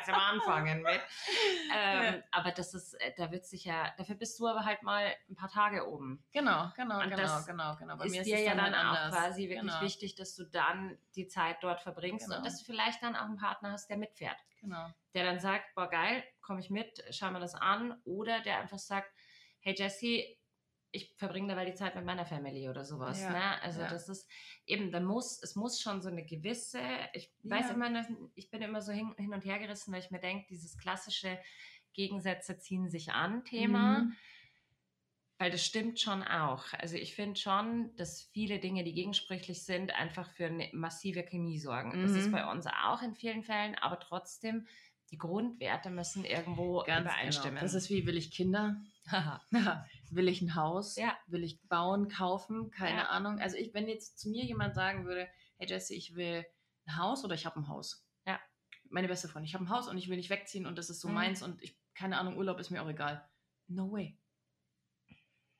Ja mal anfangen mit. <laughs> Ähm, Ja. Aber das ist, äh, da wird sich ja, dafür bist du aber halt mal ein paar Tage oben. Genau, genau, Und genau, genau, genau. Bei ist mir dir es ja dann halt auch quasi wirklich genau, wichtig, dass du dann die Zeit dort verbringst Genau. und dass du vielleicht dann auch einen Partner hast, der mitfährt. Genau. Der dann sagt, boah geil, komme ich mit, schau mir das an. Oder der einfach sagt, hey Jesse, ich verbringe dabei die Zeit mit meiner Family oder sowas. Ja, Ne? Also ja. das ist eben, da muss, es muss schon so eine gewisse, ich weiß Ja. immer, dass- ich bin immer so hin, hin und her gerissen, weil ich mir denke, dieses klassische Gegensätze ziehen sich an Thema. Mhm. Weil das stimmt schon auch. Also ich finde schon, dass viele Dinge, die gegensprüchlich sind, einfach für eine massive Chemie sorgen. Das Mhm. ist bei uns auch in vielen Fällen, aber trotzdem, die Grundwerte müssen irgendwo Ganz übereinstimmen. Genau. Das ist wie, will ich Kinder? <laughs> Will ich ein Haus? Ja. Will ich bauen, kaufen? Keine Ja. Ahnung. Also ich, wenn jetzt zu mir jemand sagen würde, hey Jesse, ich will ein Haus oder ich habe ein Haus. Ja. Meine beste Freundin, ich habe ein Haus und ich will nicht wegziehen und das ist so Mhm. meins und ich, keine Ahnung, Urlaub ist mir auch egal. No way.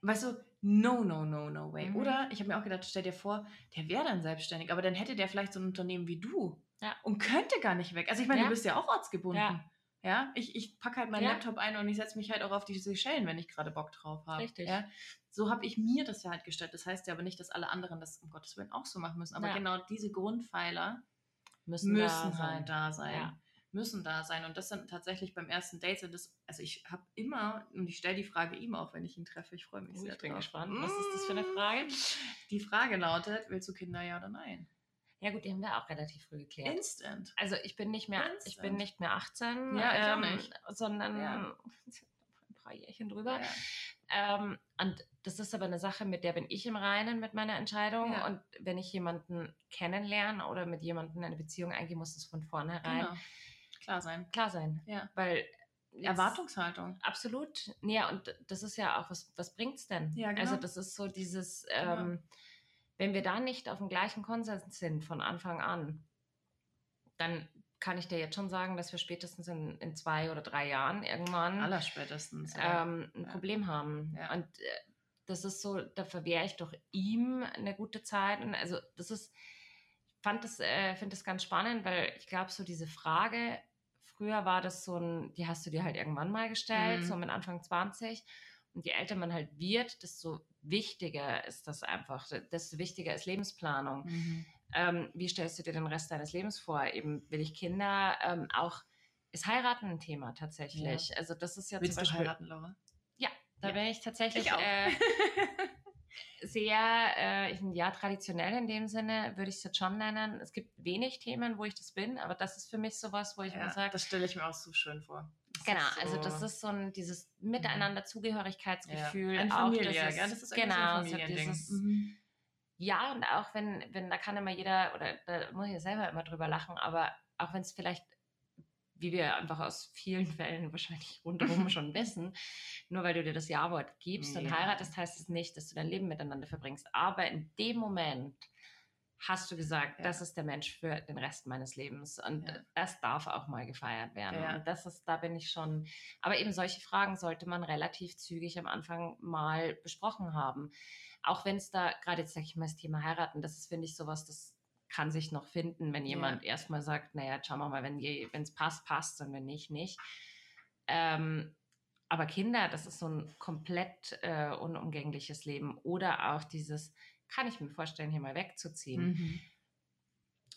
Weißt du, no, no, no, no way. Mhm. Oder ich habe mir auch gedacht, stell dir vor, der wäre dann selbstständig, aber dann hätte der vielleicht so ein Unternehmen wie du Ja. und könnte gar nicht weg. Also ich meine, Ja. du bist ja auch ortsgebunden. Ja. Ja, ich, ich packe halt meinen Ja. Laptop ein und ich setze mich halt auch auf die Seychellen, wenn ich gerade Bock drauf habe. Richtig. Ja? So habe ich mir das ja halt gestellt. Das heißt ja aber nicht, dass alle anderen das um Gottes Willen auch so machen müssen. Aber Ja. genau diese Grundpfeiler müssen, müssen da halt sein. da sein. Ja. Müssen da sein. Und das sind tatsächlich beim ersten Date sind das, also ich habe immer, und ich stelle die Frage ihm auch, wenn ich ihn treffe, ich freue mich Oh, sehr ich bin drauf. gespannt. Was ist das für eine Frage? Die Frage lautet, willst du Kinder ja oder nein? Ja gut, die haben wir auch relativ früh geklärt. Instant. Also ich bin nicht mehr, ich bin Instant. nicht mehr 18, Ja, ähm, nicht. sondern Ja. <laughs> ein paar Jährchen drüber. Ja. Ähm, und das ist aber eine Sache, mit der bin ich im Reinen mit meiner Entscheidung. Ja. Und wenn ich jemanden kennenlerne oder mit jemandem eine Beziehung eingehe, muss das von vornherein Genau. Klar sein. klar sein. Ja. Weil Erwartungshaltung. Absolut. Ja, und das ist ja auch, was, was bringt es denn? Ja, genau. Also das ist so dieses, Genau. ähm, wenn wir da nicht auf dem gleichen Konsens sind von Anfang an, dann kann ich dir jetzt schon sagen, dass wir spätestens in, in zwei oder drei Jahren irgendwann Allerspätestens. ja. ähm, ein Ja. Problem haben. Ja. Und äh, das ist so, da verwehre ich doch ihm eine gute Zeit. Und also das ist, ich fand das, äh, finde das ganz spannend, weil ich glaube, so diese Frage, früher war das so ein, die hast du dir halt irgendwann mal gestellt, Mhm. so mit Anfang 20. Und je älter man halt wird, desto wichtiger ist das einfach, desto wichtiger ist Lebensplanung. Mhm. Ähm, wie stellst du dir den Rest deines Lebens vor? Eben will ich Kinder, ähm, auch ist heiraten ein Thema tatsächlich. Also das ist ja Willst zum du Beispiel, heiraten, Laura? da Ja. bin ich tatsächlich Ich auch. äh, <laughs> sehr, äh, ja, traditionell in dem Sinne würde ich es jetzt schon nennen. Es gibt wenig Themen, wo ich das bin, aber das ist für mich sowas, wo ich immer Ja, sage, das stelle ich mir auch so schön vor. Genau, so- also das ist so ein dieses Miteinander Zugehörigkeitsgefühl. ja. Auch Familie, dieses, gell? Das ist genau, so ein dieses, Mhm. ja, und auch wenn, wenn, da kann immer jeder, oder da muss ich ja selber immer drüber lachen, aber auch wenn es vielleicht, wie wir einfach aus vielen <laughs> Fällen wahrscheinlich rundherum schon <laughs> wissen, nur weil du dir das Ja-Wort gibst und Ja. heiratest, heißt es nicht, dass du dein Leben miteinander verbringst. Aber in dem Moment hast du gesagt, Ja. das ist der Mensch für den Rest meines Lebens. Und Ja. das darf auch mal gefeiert werden. Ja. Und das ist, da bin ich schon. Aber eben solche Fragen sollte man relativ zügig am Anfang mal besprochen haben. Auch wenn es da, gerade jetzt sage ich mal, das Thema heiraten, das ist, finde ich, sowas, das kann sich noch finden, wenn jemand erstmal sagt, naja, schauen wir mal, wenn es passt, passt und wenn nicht, nicht. Ähm, aber Kinder, das ist so ein komplett äh, unumgängliches Leben. Oder auch dieses, kann ich mir vorstellen, hier mal wegzuziehen. Mhm.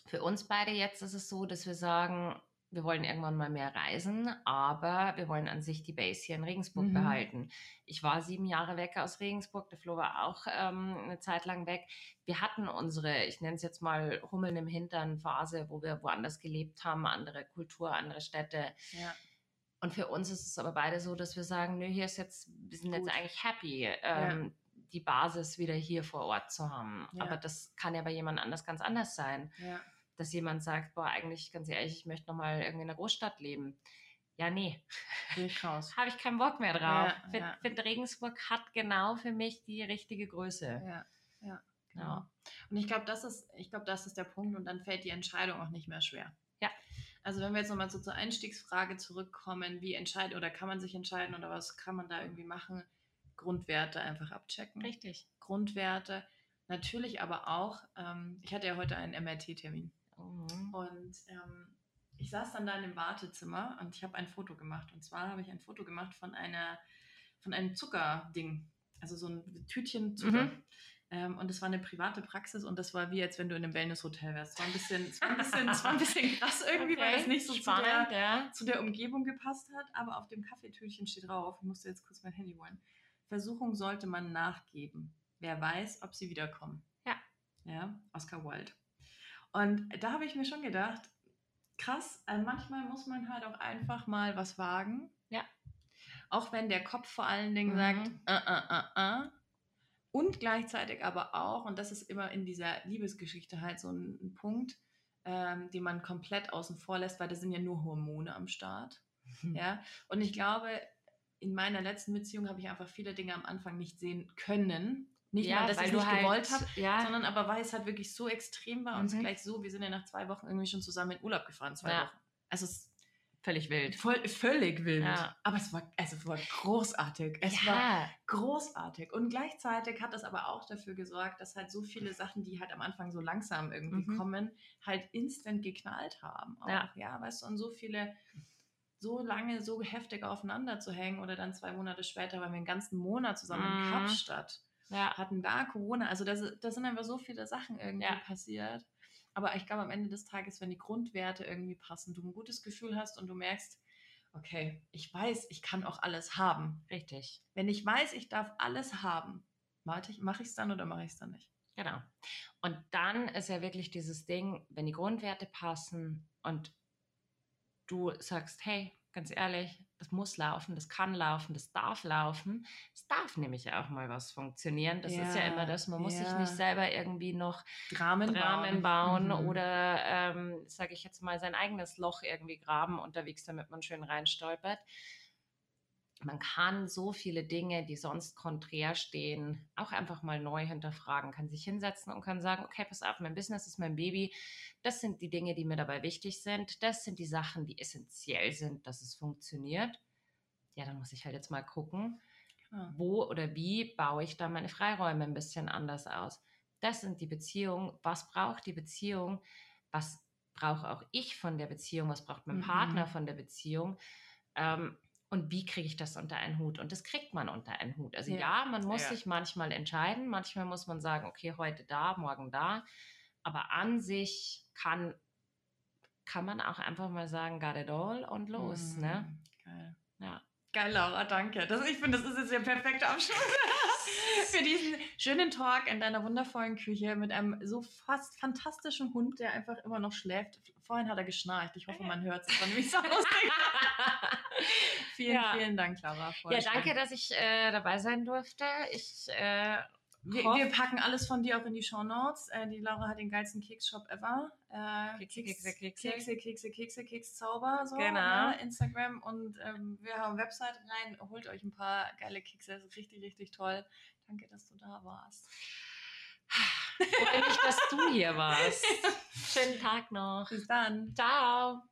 Für uns beide jetzt ist es so, dass wir sagen, wir wollen irgendwann mal mehr reisen, aber wir wollen an sich die Base hier in Regensburg Mhm. behalten. Ich war sieben Jahre weg aus Regensburg, der Flo war auch ähm, eine Zeit lang weg. Wir hatten unsere, ich nenne es jetzt mal Hummeln im Hintern Phase, wo wir woanders gelebt haben, andere Kultur, andere Städte. Ja. Und für uns ist es aber beide so, dass wir sagen, nö, hier ist jetzt, wir sind Gut. jetzt eigentlich happy, ähm, die Basis wieder hier vor Ort zu haben. Ja. Aber das kann ja bei jemand anders ganz anders sein Ja. dass jemand sagt, boah, eigentlich ganz ehrlich, ich möchte nochmal irgendwie in einer Großstadt leben. Ja, nee, <laughs> habe ich keinen Bock mehr drauf. Ja, Find, ja. find Regensburg hat genau für mich die richtige Größe. Ja. Ja. Genau. Ja. Und ich glaube, das ist, ich glaube, das ist der Punkt und dann fällt die Entscheidung auch nicht mehr schwer. Ja. Also wenn wir jetzt nochmal so zur Einstiegsfrage zurückkommen, wie entscheiden oder kann man sich entscheiden oder was kann man da irgendwie machen? Grundwerte einfach abchecken. Richtig. Grundwerte. Natürlich aber auch, ähm, ich hatte ja heute einen MRT-Termin Mhm. und ähm, ich saß dann da in dem Wartezimmer und ich habe ein Foto gemacht. Und zwar habe ich ein Foto gemacht von einer, von einem Zuckerding. Also so ein Tütchen Zucker. Mhm. Ähm, und es war eine private Praxis und das war wie, als wenn du in einem Wellnesshotel wärst. Es war ein bisschen, es war ein bisschen, es war ein bisschen krass irgendwie, weil es nicht so zu spannend, der, ja. zu der Umgebung gepasst hat. Aber auf dem Kaffeetütchen steht drauf, ich musste jetzt kurz mein Handy holen. Versuchung sollte man nachgeben. Wer weiß, ob sie wiederkommen. Ja. Ja, Oscar Wilde. Und da habe ich mir schon gedacht, krass, äh, manchmal muss man halt auch einfach mal was wagen. Ja. Auch wenn der Kopf vor allen Dingen Mhm. sagt, äh, äh, äh, äh. Und gleichzeitig aber auch, und das ist immer in dieser Liebesgeschichte halt so ein, ein Punkt, ähm, den man komplett außen vor lässt, weil da sind ja nur Hormone am Start. <laughs> Ja, und ich glaube, in meiner letzten Beziehung habe ich einfach viele Dinge am Anfang nicht sehen können. Nicht ja, mal, dass weil ich nicht halt, gewollt habe, Ja, sondern aber weil es halt wirklich so extrem war und es Mhm. gleich so, wir sind ja nach zwei Wochen irgendwie schon zusammen in Urlaub gefahren, zwei Ja. Wochen. Also es ist völlig wild. voll, völlig wild. Ja. Aber es war, also es war großartig. Es war ja, großartig. Und gleichzeitig hat das aber auch dafür gesorgt, dass halt so viele Sachen, die halt am Anfang so langsam irgendwie Mhm. kommen, halt instant geknallt haben. Auch, Ja. ja, weißt du, und so viele so lange so heftig aufeinander zu hängen oder dann zwei Monate später waren wir einen ganzen Monat zusammen in Mhm. Kapstadt ja, hatten da Corona. Also das, das sind einfach so viele Sachen irgendwie Ja. passiert. Aber ich glaube, am Ende des Tages, wenn die Grundwerte irgendwie passen, du ein gutes Gefühl hast und du merkst, okay, ich weiß, ich kann auch alles haben. richtig. Wenn ich weiß, ich darf alles haben, mache ich es dann oder mache ich es dann nicht? Genau. Und dann ist ja wirklich dieses Ding, wenn die Grundwerte passen und du sagst, hey, ganz ehrlich, das muss laufen, das kann laufen, das darf laufen. Es darf nämlich auch mal was funktionieren. Das ist ja Ja, immer das, man muss sich ja. nicht selber irgendwie noch Dramen, Rahmen bauen Mhm. oder, ähm, sage ich jetzt mal, sein eigenes Loch irgendwie graben unterwegs, damit man schön reinstolpert. Man kann so viele Dinge, die sonst konträr stehen, auch einfach mal neu hinterfragen, kann sich hinsetzen und kann sagen, okay, pass auf, mein Business ist mein Baby. Das sind die Dinge, die mir dabei wichtig sind. Das sind die Sachen, die essentiell sind, dass es funktioniert. Ja, dann muss ich halt jetzt mal gucken, Genau. wo oder wie baue ich da meine Freiräume ein bisschen anders aus. Das sind die Beziehungen. Was braucht die Beziehung? Was brauche auch ich von der Beziehung? Was braucht mein Mhm. Partner von der Beziehung? Ähm, und wie kriege ich das unter einen Hut? Und das kriegt man unter einen Hut. Also Ja. ja, man muss Ja. sich manchmal entscheiden. Manchmal muss man sagen, okay, heute da, morgen da. Aber an sich kann, kann man auch einfach mal sagen, got it all und los. Mhm. Ne? Geil. Ja. Geil, Laura, danke. Das, ich finde, das ist jetzt der perfekte Abschluss <laughs> für diesen schönen Talk in deiner wundervollen Küche mit einem so fast fantastischen Hund, der einfach immer noch schläft. Vorhin hat er geschnarcht. Ich hoffe, man hört es. Das war nämlich so lustig. <laughs> vielen, Ja. vielen Dank. Voll Ja, schön. danke, dass ich äh, dabei sein durfte. Ich äh, Wir, wir packen alles von dir auch in die Show Notes. Äh, die Laura hat den geilsten Keksshop ever. Äh, Kekse, Kekse, Kekse. Kekse, Kekse, Kekse, Kekszauber. So, Genau. ne? Instagram und ähm, wir haben Website rein. Holt euch ein paar geile Kekse. Das ist richtig, richtig toll. Danke, dass du da warst. freue mich, dass du hier warst. <laughs> Schönen Tag noch. Bis dann. Ciao.